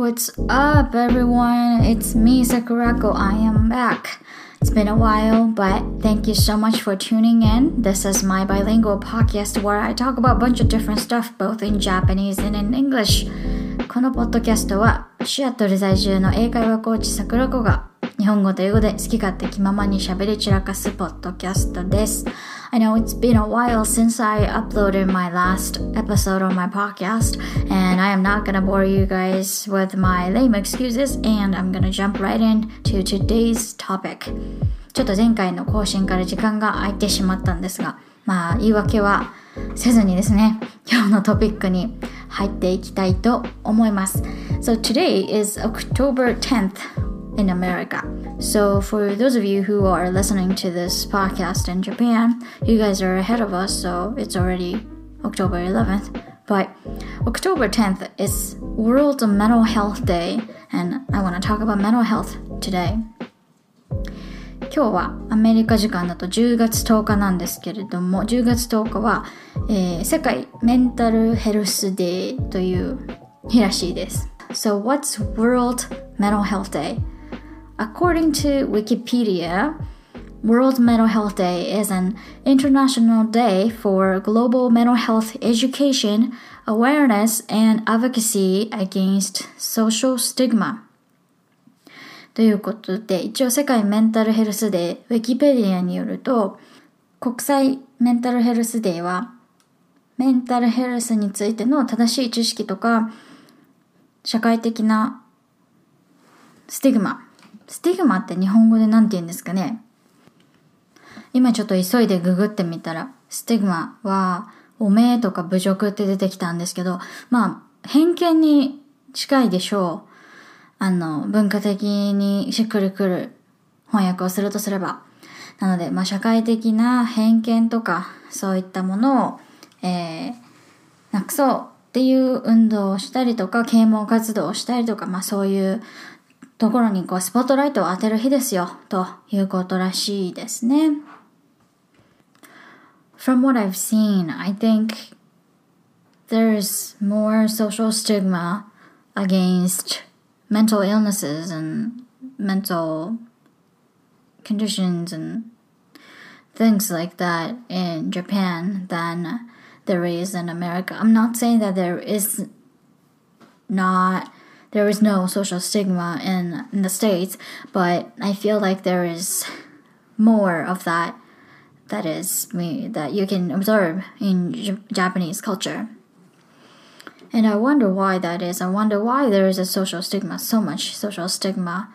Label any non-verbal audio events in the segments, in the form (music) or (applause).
What's up, everyone? It's me, Sakurako. I am back. It's been a while, but thank you so much for tuning in. This is my bilingual podcast where I talk about a bunch of different stuff, both in Japanese and in English. このポッドキャストは、シアトル在住の英会話コーチ、桜子が日本語と英語で好き勝手気ままに喋り散らかすポッドキャストです。 I know it's been a while since I uploaded my last episode on my podcast, and I am not gonna bore you guys with my lame excuses, and I'm gonna jump right into today's topic. ちょっと前回の更新から時間が空いてしまったんですが、まあ言い訳はせずにですね、今日のトピックに入っていきたいと思います。So (laughs) today is October 10th in America. So, for those of you who are listening to this podcast in Japan, you guys are ahead of us, so it's already October 11th. But October 10th is World Mental Health Day, and I want to talk about mental health today. 今日はアメリカ時間だと10月10日なんですけれども10月10日は、えー、世界メンタルヘルスデーという日らしいです So what's World Mental Health Day? According to Wikipedia, World Mental Health Day is an international day for global mental health education, awareness, and advocacy against social stigma. ということで、一応世界メンタルヘルスデー、ウィキペディアによると、国際メンタルヘルスデーは、メンタルヘルスについての正しい知識とか、社会的なスティグマスティグマって日本語で何て言うんですかね？今ちょっと急いでググってみたら、スティグマは、おめえとか侮辱って出てきたんですけど、まあ、偏見に近いでしょう。あの、文化的にしっくりくる翻訳をするとすれば。なので、まあ、社会的な偏見とか、そういったものを、えー、なくそうっていう運動をしたりとか、啓蒙活動をしたりとか、まあ、そういうところにこうスポットライトを当てる日ですよということらしいですね。From what I've seen, I think there's more social stigma against mental illnesses and mental conditions and things like that in Japan than there is in America. I'm not saying that there is not there is no social stigma in, in the States, but I feel like there is more of that that is me that you can observe in J- Japanese culture. And I wonder why that is. I wonder why there is a social stigma, so much social stigma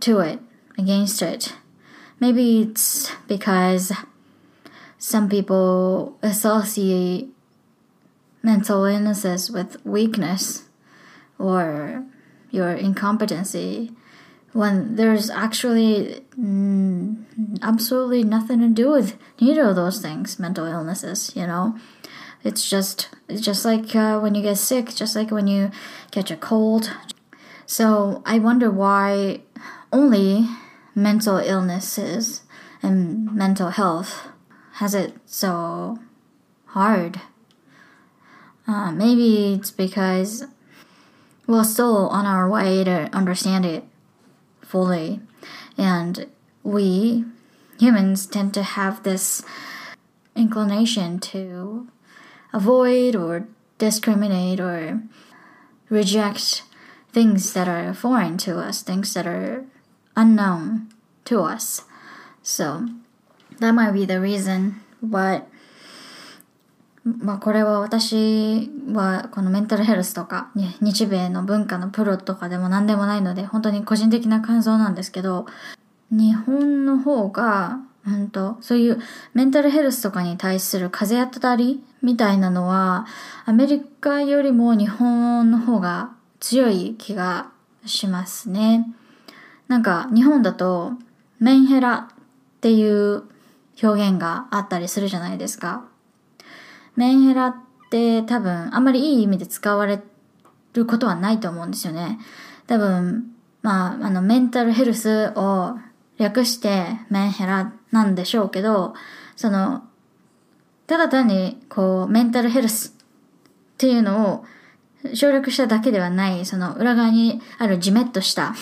to it, against it. Maybe it's because some people associate mental illnesses with weakness or your incompetency when there's actually mm, absolutely nothing to do with neither of those things mental illnesses you know? It's just it's just like uh, when you get sick just like when you catch a cold. So i wonder why only mental illnesses and mental health has it so hard. Uh, maybe it's because we're still on our way to understand it fully. And we humans tend to have this inclination to avoid or discriminate or reject things that are foreign to us, things that are unknown to us. So that might be the reason. But まあこれは私はこのメンタルヘルスとか、ね、日米の文化のプロとかでも何でもないので本当に個人的な感想なんですけど日本の方が本当そういうメンタルヘルスとかに対する風当たりみたいなのはアメリカよりも日本の方が強い気がしますね。なんか日本だとメンヘラっていう表現があったりするじゃないですか。メンヘラって多分あんまりいい意味で使われることはないと思うんですよね。多分、まあ、あの、メンタルヘルスを略してメンヘラなんでしょうけど、その、ただ単にこう、メンタルヘルスっていうのを省略しただけではない、その裏側にあるじめっとした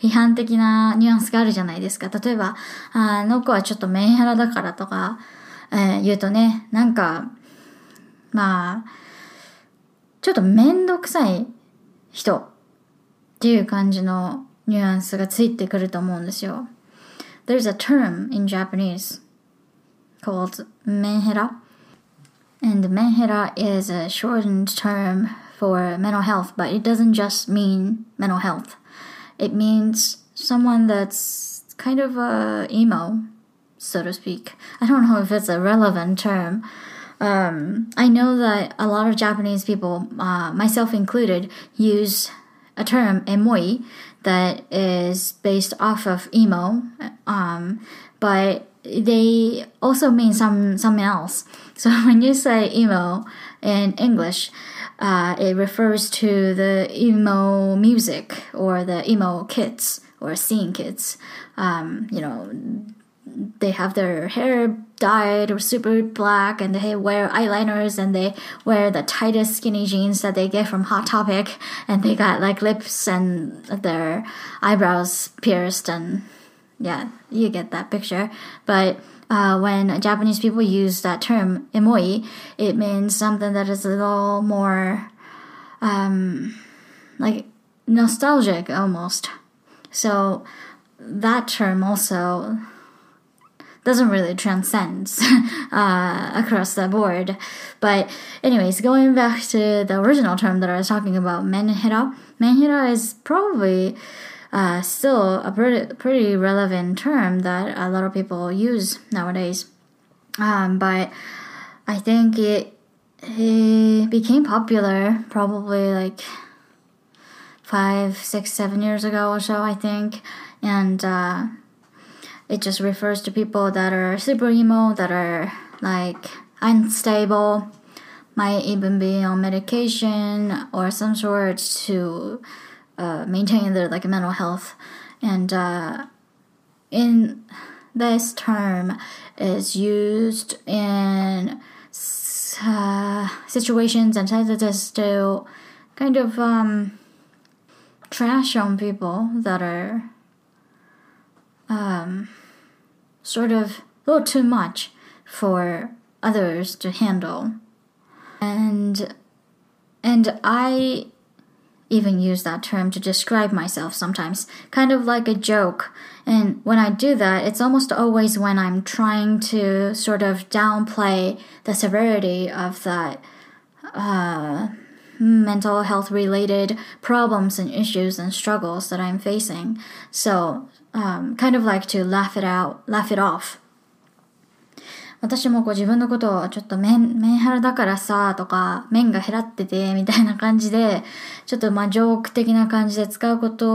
批判的なニュアンスがあるじゃないですか。例えば、あの子はちょっとメンヘラだからとか、えー、言うとね、なんか、まあ、ちょっとめんどくさい人っていう感じのニュアンスがついてくると思うんですよ。There's a term in Japanese called menhera. And menhera is a shortened term for mental health, but it doesn't just mean mental health. It means someone that's kind of a emo, so to speak. I don't know if it's a relevant term. Um, I know that a lot of Japanese people, uh, myself included, use a term emoi that is based off of emo, um, but they also mean some something else. (laughs) So when you say emo in English, uh, it refers to the emo music or the emo kids or scene kids. Um, you know, they have their hair dyed or super black and they wear eyeliners and they wear the tightest skinny jeans that they get from Hot Topic and they got like lips and their eyebrows pierced and yeah, you get that picture. But uh, when Japanese people use that term emoi, it means something that is a little more um, like nostalgic almost. So that term also doesn't really transcend (laughs) uh, across the board. But anyways, going back to the original term that I was talking about, menhera. Menhera is probably uh, still a pretty, pretty relevant term that a lot of people use nowadays. Um, but I think it, it became popular probably like five, six, seven years ago or so, I think. And uh, it just refers to people that are super emo, that are like unstable, might even be on medication or some sort to uh, maintain their like mental health. And uh, in this term is used in uh, situations and sentences to kind of um, trash on people that are um, sort of a little too much for others to handle. And and I even use that term to describe myself sometimes, kind of like a joke. And when I do that, it's almost always when I'm trying to sort of downplay the severity of that uh, mental health related problems and issues and struggles that I'm facing. So, um, kind of like to laugh it out, laugh it off. 私もこう自分のことをちょっとメン、メンハラだからさ、とか、麺が減らってて、みたいな感じで、ちょっとまあジョーク的な感じで使うこと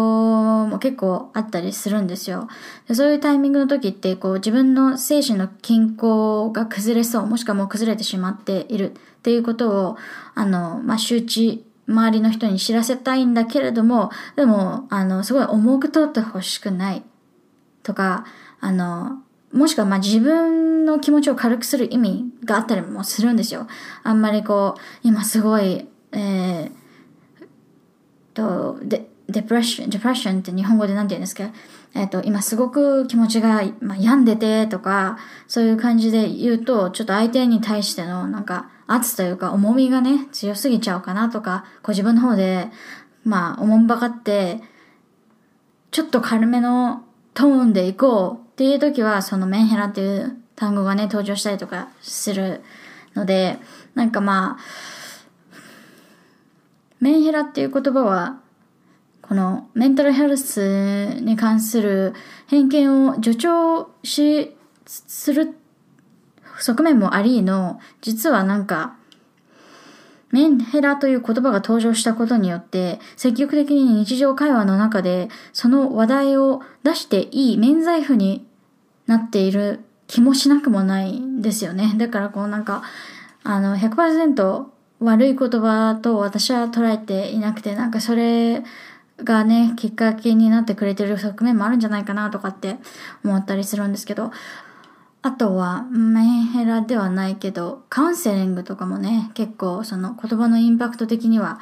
も結構あったりするんですよ。でそういうタイミングの時って、こう自分の精神の均衡が崩れそう、もしくはもう崩れてしまっているっていうことを、あの、まあ周知、周りの人に知らせたいんだけれども、でも、あの、すごい重く取ってほしくないとか、あの、もしくはまあ自分の気持ちを軽くする意味があったりもするんですよ。あんまりこう、今すごい、えー、と、デ、デプレッション、デプレッションって日本語で何て言うんですか？えっ、ー、と、今すごく気持ちが、まあ、病んでてとか、そういう感じで言うと、ちょっと相手に対してのなんか圧というか重みがね、強すぎちゃうかなとか、こう自分の方で、まあ、おもんばかって、ちょっと軽めのトーンでいこうっていう時は、そのメンヘラっていう単語がね、登場したりとかするので、なんかまあ、メンヘラっていう言葉は、このメンタルヘルスに関する偏見を助長し、する側面もありの、実はなんか、メンヘラという言葉が登場したことによって、積極的に日常会話の中で、その話題を出していい免罪符になっている気もしなくもないんですよね。だからこうなんか、あの、100%悪い言葉と私は捉えていなくて、なんかそれがね、きっかけになってくれてる側面もあるんじゃないかなとかって思ったりするんですけど、あとは、メンヘラではないけど、カウンセリングとかもね、結構その言葉のインパクト的には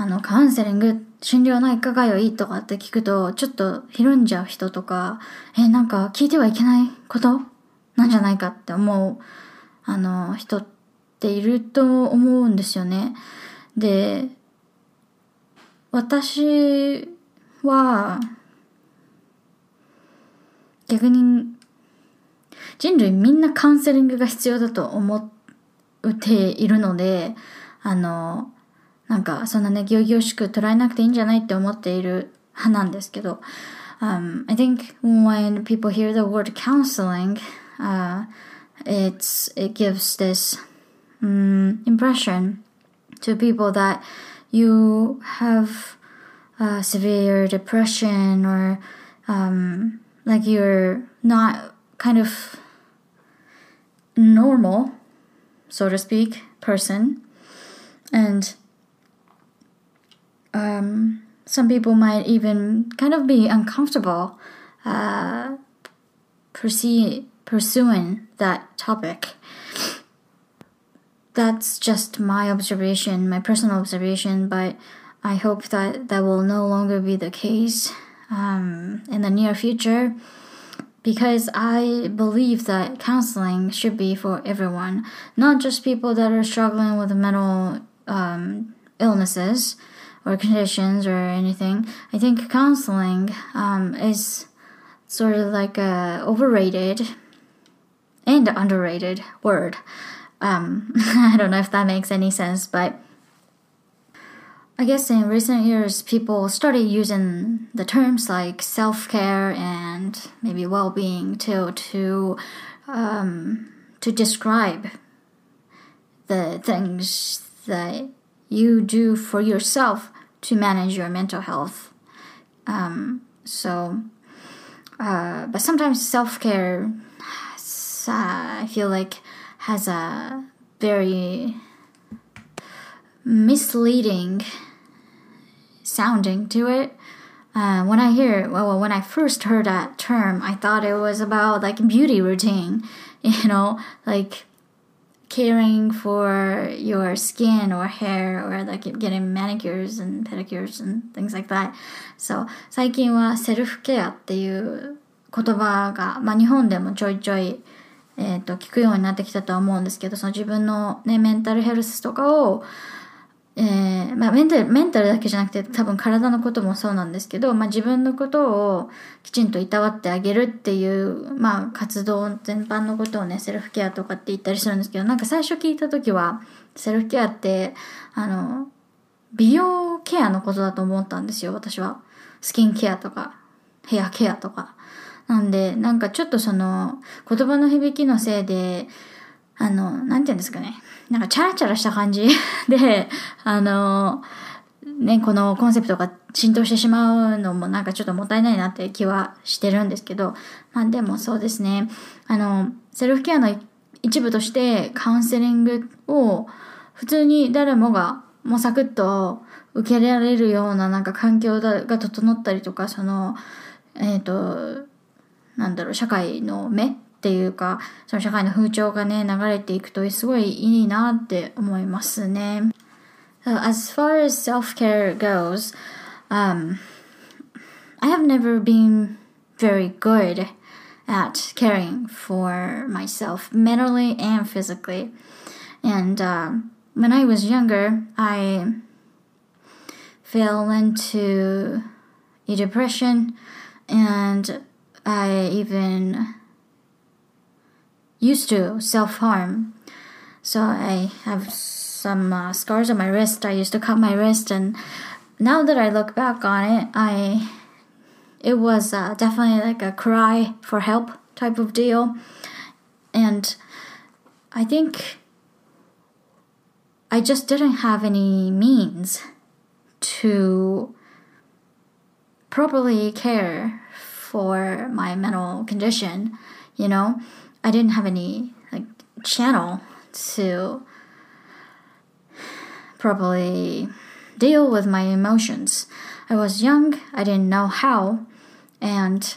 あの、カウンセリング、心療内科が良いとかって聞くと、ちょっとひるんじゃう人とか、え、なんか聞いてはいけないこと？なんじゃないかって思う、あの、人っていると思うんですよね。で、私は、逆に、人類みんなカウンセリングが必要だと思っているので、あの、なんかそんなね、行々しく捉えなくていいんじゃないって思っている派なんですけど、um, I think when people hear the word counseling, uh, it's, it gives this um, impression to people that you have uh, severe depression or um, like you're not kind of normal, so to speak, person. And um, some people might even kind of be uncomfortable uh, pursuing that topic. That's just my observation, my personal observation, but I hope that that will no longer be the case um, in the near future because I believe that counseling should be for everyone, not just people that are struggling with mental um, illnesses or conditions or anything. I think counseling um, is sort of like a overrated and underrated word. Um, (laughs) I don't know if that makes any sense, but I guess in recent years, people started using the terms like self care and maybe well being to to um, to describe the things that you do for yourself to manage your mental health. Um, so, uh, but sometimes self care, uh, I feel like, has a very misleading sounding to it. Uh, when I hear, well, when I first heard that term, I thought it was about like beauty routine, (laughs) you know, like caring for your skin or hair or like getting manicures and pedicures and things like that. So 最近はセルフケアっていう言葉が、まあ、日本でもちょいちょい、えー、と聞くようになってきたとは思うんですけど、その自分の、ね、メンタルヘルスとかを えー、まあ、メンタル、メンタルだけじゃなくて多分体のこともそうなんですけど、まあ、自分のことをきちんといたわってあげるっていう、まあ、活動全般のことをね、セルフケアとかって言ったりするんですけど、なんか最初聞いた時は、セルフケアって、あの、美容ケアのことだと思ったんですよ、私は。スキンケアとか、ヘアケアとか。なんで、なんかちょっとその、言葉の響きのせいで、あの、なんて言うんですかね。なんかチャラチャラした感じ。(laughs) で、あの、ね、このコンセプトが浸透してしまうのもなんかちょっともったいないなって気はしてるんですけど、まあでもそうですね、あの、セルフケアの一部としてカウンセリングを普通に誰もがもうサクッと受けられるようななんか環境が整ったりとか、その、えっ、ー、と、なんだろう、社会の目っていうか、その社会の風潮がね、流れていくとすごいいいなって思いますね。So as far as self-care goes, um, I have never been very good at caring for myself mentally and physically. And um, when I was younger, I fell into a depression and I even used to self harm. So I have some uh, scars on my wrist. I used to cut my wrist, and now that I look back on it, I it was uh, definitely like a cry for help type of deal, and I think I just didn't have any means to properly care for my mental condition, you know. I didn't have any like channel to properly deal with my emotions. I was young, I didn't know how, and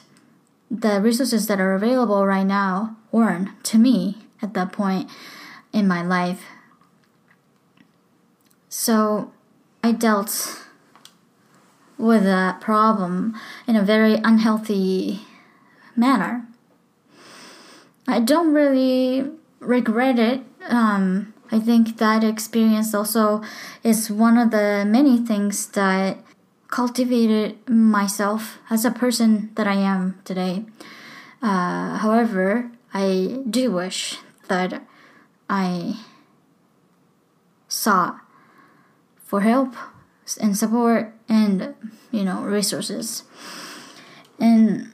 the resources that are available right now weren't to me at that point in my life. So I dealt with that problem in a very unhealthy manner. I don't really regret it. Um, I think that experience also is one of the many things that cultivated myself as a person that I am today. Uh, however, I do wish that I sought for help and support and you know resources. And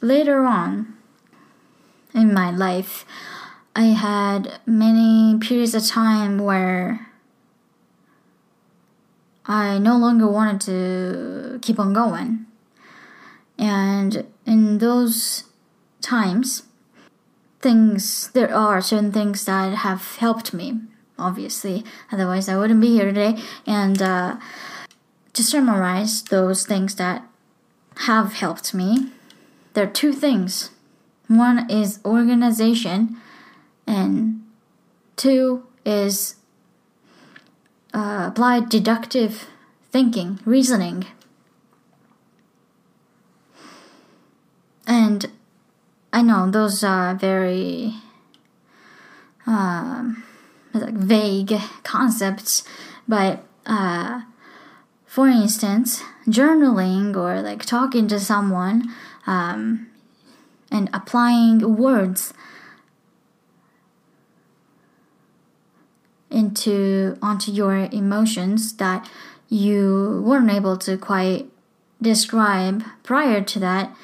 later on in my life, I had many periods of time where I no longer wanted to keep on going. And in those times, things, there are certain things that have helped me, obviously. Otherwise, I wouldn't be here today. And uh, to summarize those things that have helped me, there are two things. One is organization, and two is uh, applied deductive thinking, reasoning. And I know those are very um, like vague concepts, but uh, for instance, journaling or like talking to someone um, and applying words into onto your emotions that you weren't able to quite describe prior to that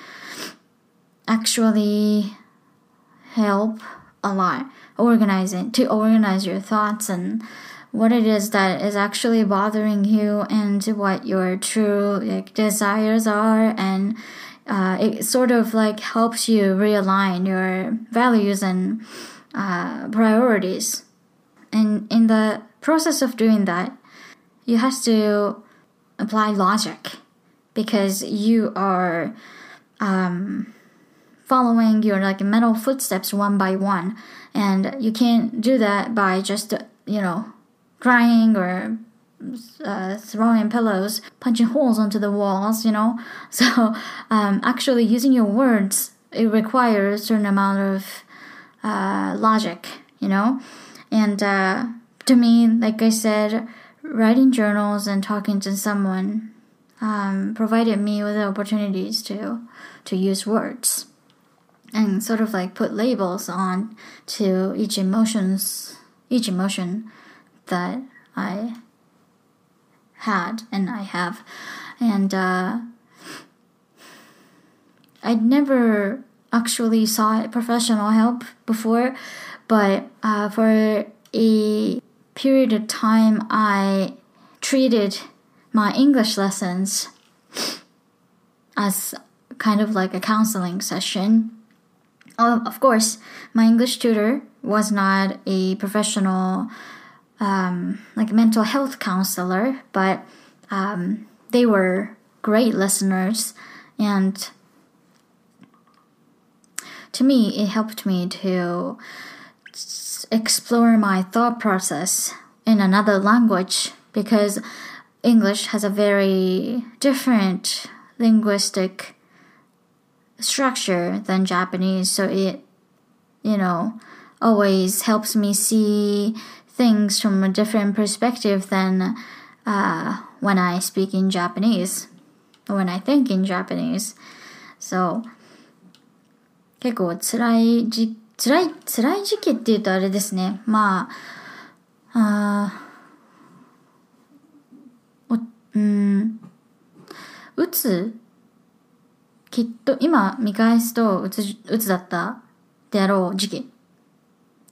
actually help a lot. Organizing to organize your thoughts and what it is that is actually bothering you and what your true like, desires are and uh, it sort of like helps you realign your values and uh, priorities. And in the process of doing that you have to apply logic because you are um, following your like mental footsteps one by one. And you can't do that by just you know crying or uh, throwing pillows punching holes onto the walls you know? (laughs) So um, actually using your words it requires a certain amount of uh, logic you know? And uh, to me like i said writing journals and talking to someone um, provided me with the opportunities to to use words and sort of like put labels on to each emotions each emotion that I had and I have. And uh, I'd never actually sought professional help before but uh, for a period of time I treated my English lessons as kind of like a counseling session. Of course, my English tutor was not a professional, um, like mental health counselor, but um, they were great listeners, and to me, it helped me to explore my thought process in another language because English has a very different linguistic structure than Japanese, so it, you know, always helps me see things from a different perspective than uh, when I speak in Japanese, or when I think in Japanese. So, 結構辛いじ、辛い、辛い時期って言うとあれですね。まあ、あお、うん、うつきっと今見返すとうつうつだったであろう時期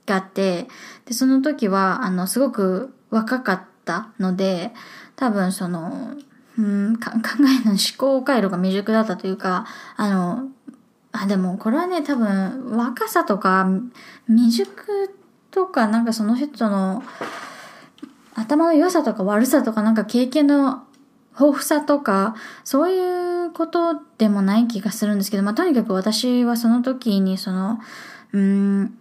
があってでその時はあのすごく若かったので多分そのうん (laughs) 考えの思考回路が未熟だったというかあのあでもこれはね多分若さとか未熟とかなんかその人の頭の良さとか悪さとかなんか経験の豊富さとか、そういうことでもない気がするんですけど、まあ、とにかく私はその時にその、うん、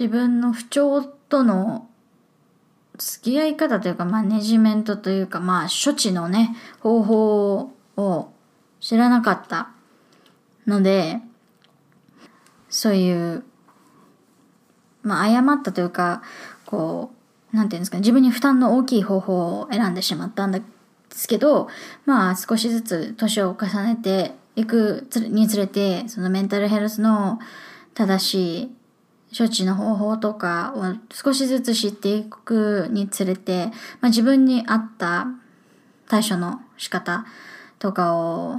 自分の不調との付き合い方というか、マネジメントというか、まあ、処置のね、方法を知らなかったので、そういう、まあ、誤ったというか、こう、なんていうんですかね、自分に負担の大きい方法を選んでしまったんですけど、まあ、少しずつ年を重ねていくにつれて、そのメンタルヘルスの正しい処置の方法とかを少しずつ知っていくにつれて、まあ、自分に合った対処の仕方とかを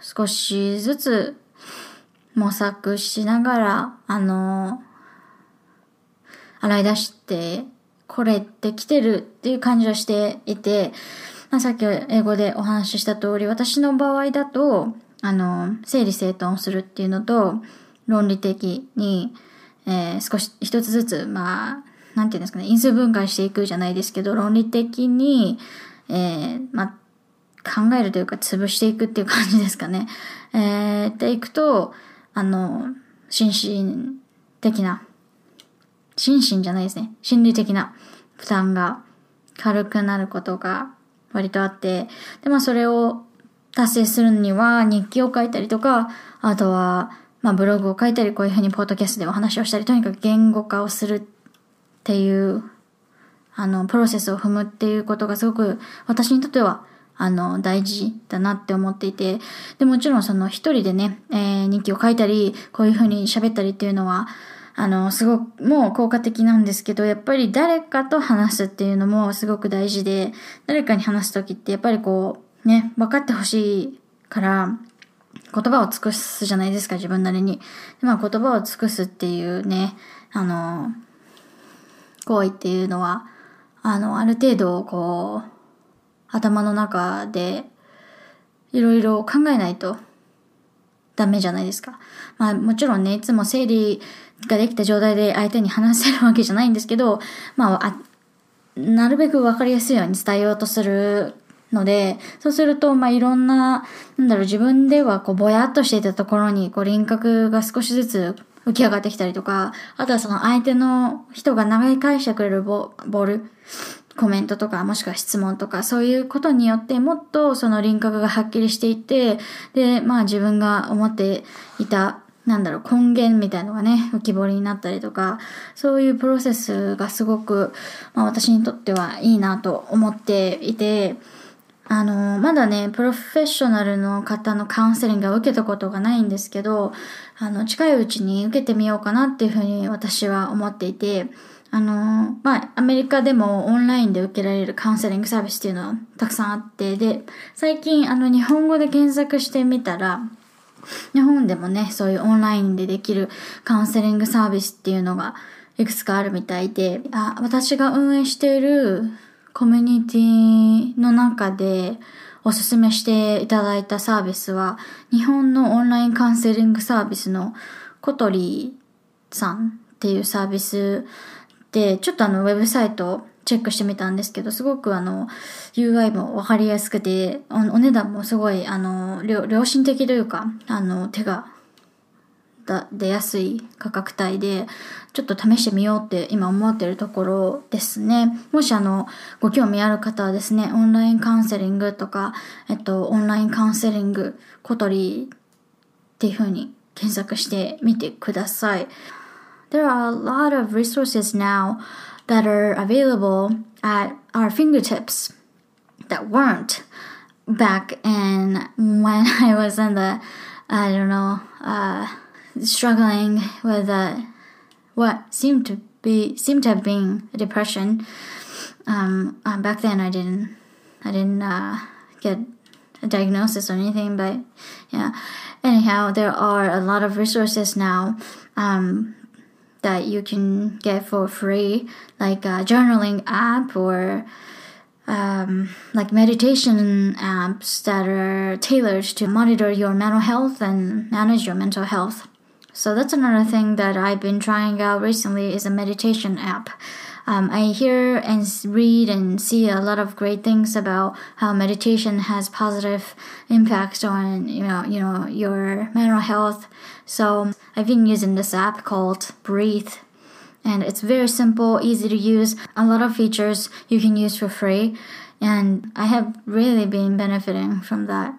少しずつ模索しながら、あの、洗い出してこれってきてるっていう感じはしていて、まあ、さっき英語でお話しした通り、私の場合だと、あの、整理整頓するっていうのと、論理的に、えー、少し一つずつ、まあ、なんていうんですかね、因数分解していくじゃないですけど、論理的に、えー、まあ、考えるというか、潰していくっていう感じですかね。(laughs) えー、でいくと、あの、心身的な、心身じゃないですね。心理的な負担が軽くなることが割とあって、で、まあ、それを達成するには日記を書いたりとか、あとは、まあブログを書いたり、こういうふうにポッドキャストでお話をしたり、とにかく言語化をするっていう、あの、プロセスを踏むっていうことがすごく私にとっては、あの、大事だなって思っていて、で、もちろんその一人でね、えー、日記を書いたり、こういうふうに喋ったりっていうのは、あの、すごく、もう効果的なんですけど、やっぱり誰かと話すっていうのもすごく大事で、誰かに話すときってやっぱりこう、ね、分かってほしいから、言葉を尽くすじゃないですか、自分なりに。まあ言葉を尽くすっていうね、あの、行為っていうのは、あの、ある程度、こう、頭の中で、いろいろ考えないとダメじゃないですか。まあもちろんね、いつも整理ができた状態で相手に話せるわけじゃないんですけど、まあ、あなるべくわかりやすいように伝えようとするので、そうすると、まあ、いろんな、なんだろう、自分ではこう、ぼやっとしていたところに、こう、輪郭が少しずつ浮き上がってきたりとか、あとはその相手の人が長い返してくれるボボール、コメントとか、もしくは質問とか、そういうことによって、もっとその輪郭がはっきりしていて、で、まあ自分が思っていたなんだろう、根源みたいのがね、浮き彫りになったりとか、そういうプロセスがすごく、まあ私にとってはいいなと思っていて、あの、まだね、プロフェッショナルの方のカウンセリングを受けたことがないんですけど、あの、近いうちに受けてみようかなっていうふうに私は思っていて、あの、まあ、アメリカでもオンラインで受けられるカウンセリングサービスっていうのはたくさんあって、で、最近あの、日本語で検索してみたら、日本でもね、そういうオンラインでできるカウンセリングサービスっていうのがいくつかあるみたいで、あ私が運営しているコミュニティの中でおすすめしていただいたサービスは、日本のオンラインカウンセリングサービスのコトリーさんっていうサービスで、ちょっとあのウェブサイトチェックしてみたんですけど、すごくあの、UI もわかりやすくて、お値段もすごい、あの、良心的というか、あの、手がだ出やすい価格帯で、ちょっと試してみようって今思ってるところですね。もしあの、ご興味ある方はですね、オンラインカウンセリングとか、えっと、オンラインカウンセリング、小鳥っていう風に検索してみてください。There are a lot of resources now that are available at our fingertips that weren't back in when I was in the, I don't know, uh, struggling with uh, what seemed to be seemed to have been a depression. Um, um, back then, I didn't I didn't uh, get a diagnosis or anything, but yeah. Anyhow, there are a lot of resources now um, that you can get for free, like a journaling app or um, like meditation apps that are tailored to monitor your mental health and manage your mental health. So that's another thing that I've been trying out recently is a meditation app. Um, I hear and read and see a lot of great things about how meditation has positive impacts on you know you know your mental health. So I've been using this app called Breathe, and it's very simple, easy to use, a lot of features you can use for free, and I have really been benefiting from that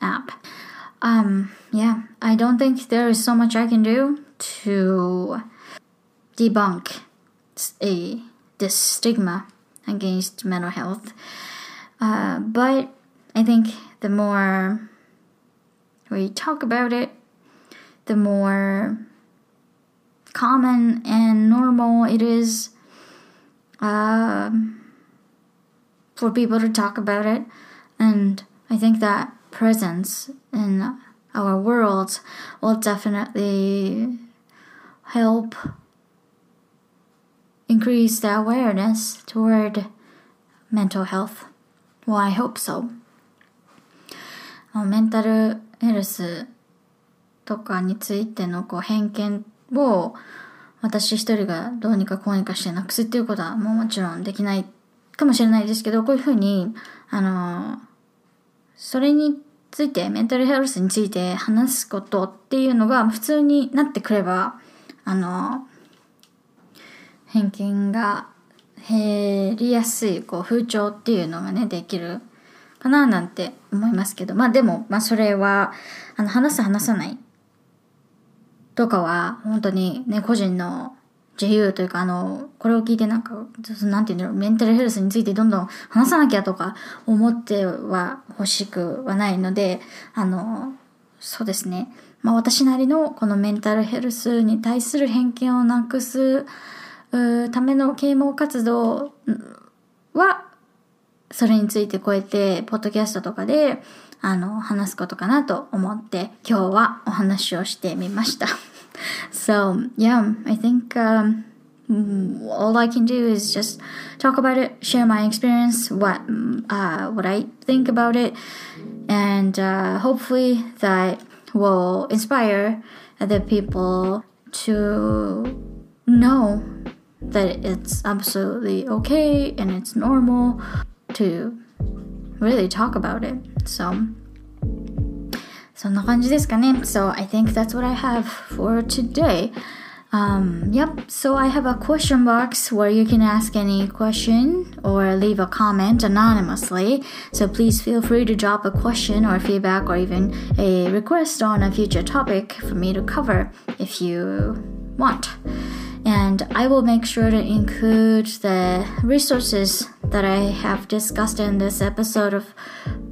app. Um, yeah, I don't think there is so much I can do to debunk a this stigma against mental health. Uh, but I think the more we talk about it, the more common and normal it is uh, for people to talk about it. And I think that presence in our world will definitely help increase the awareness toward mental health. Well, I hope so. メンタルヘルスとかについてのこう偏見を私一人がどうにかこうにかしてなくすっていうことはもうもちろんできないかもしれないですけど、こういうふうに、あの、それについて、メンタルヘルスについて話すことっていうのが普通になってくれば、あの、偏見が減りやすいこう風潮っていうのがね、できるかななんて思いますけど、まあでも、まあそれは、あの、話す話さないとかは、本当にね、個人の自由というか、あの、これを聞いてなんか、なんていうんだろう、メンタルヘルスについてどんどん話さなきゃとか思っては欲しくはないので、あの、そうですね。まあ私なりのこのメンタルヘルスに対する偏見をなくすための啓蒙活動は、それについてこうやって、ポッドキャストとかで、あの、話すことかなと思って、今日はお話をしてみました。So, yeah, I think, um, all I can do is just talk about it, share my experience, what uh, what I think about it, and uh, hopefully that will inspire other people to know that it's absolutely okay and it's normal to really talk about it. So, そんな感じですかね。So I think that's what I have for today. Um, yep, so I have a question box where you can ask any question or leave a comment anonymously. So please feel free to drop a question or feedback or even a request on a future topic for me to cover if you want. And I will make sure to include the resources that I have discussed in this episode of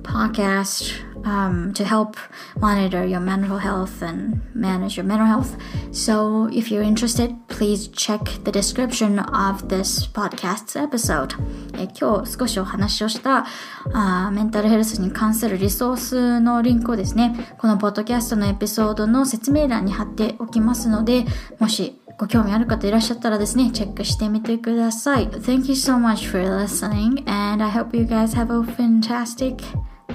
podcast um, to help monitor your mental health and manage your mental health. So, if you're interested, please check the description of this podcast episode. え今日少しお話をしたあメンタルヘルスに関するリソースのリンクをですね、このポッドキャストのエピソードの説明欄に貼っておきますので、もしご興味ある方いらっしゃったらですね、チェックしてみてください。Thank you so much for listening and I hope you guys have a fantastic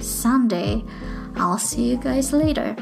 Sunday. I'll see you guys later.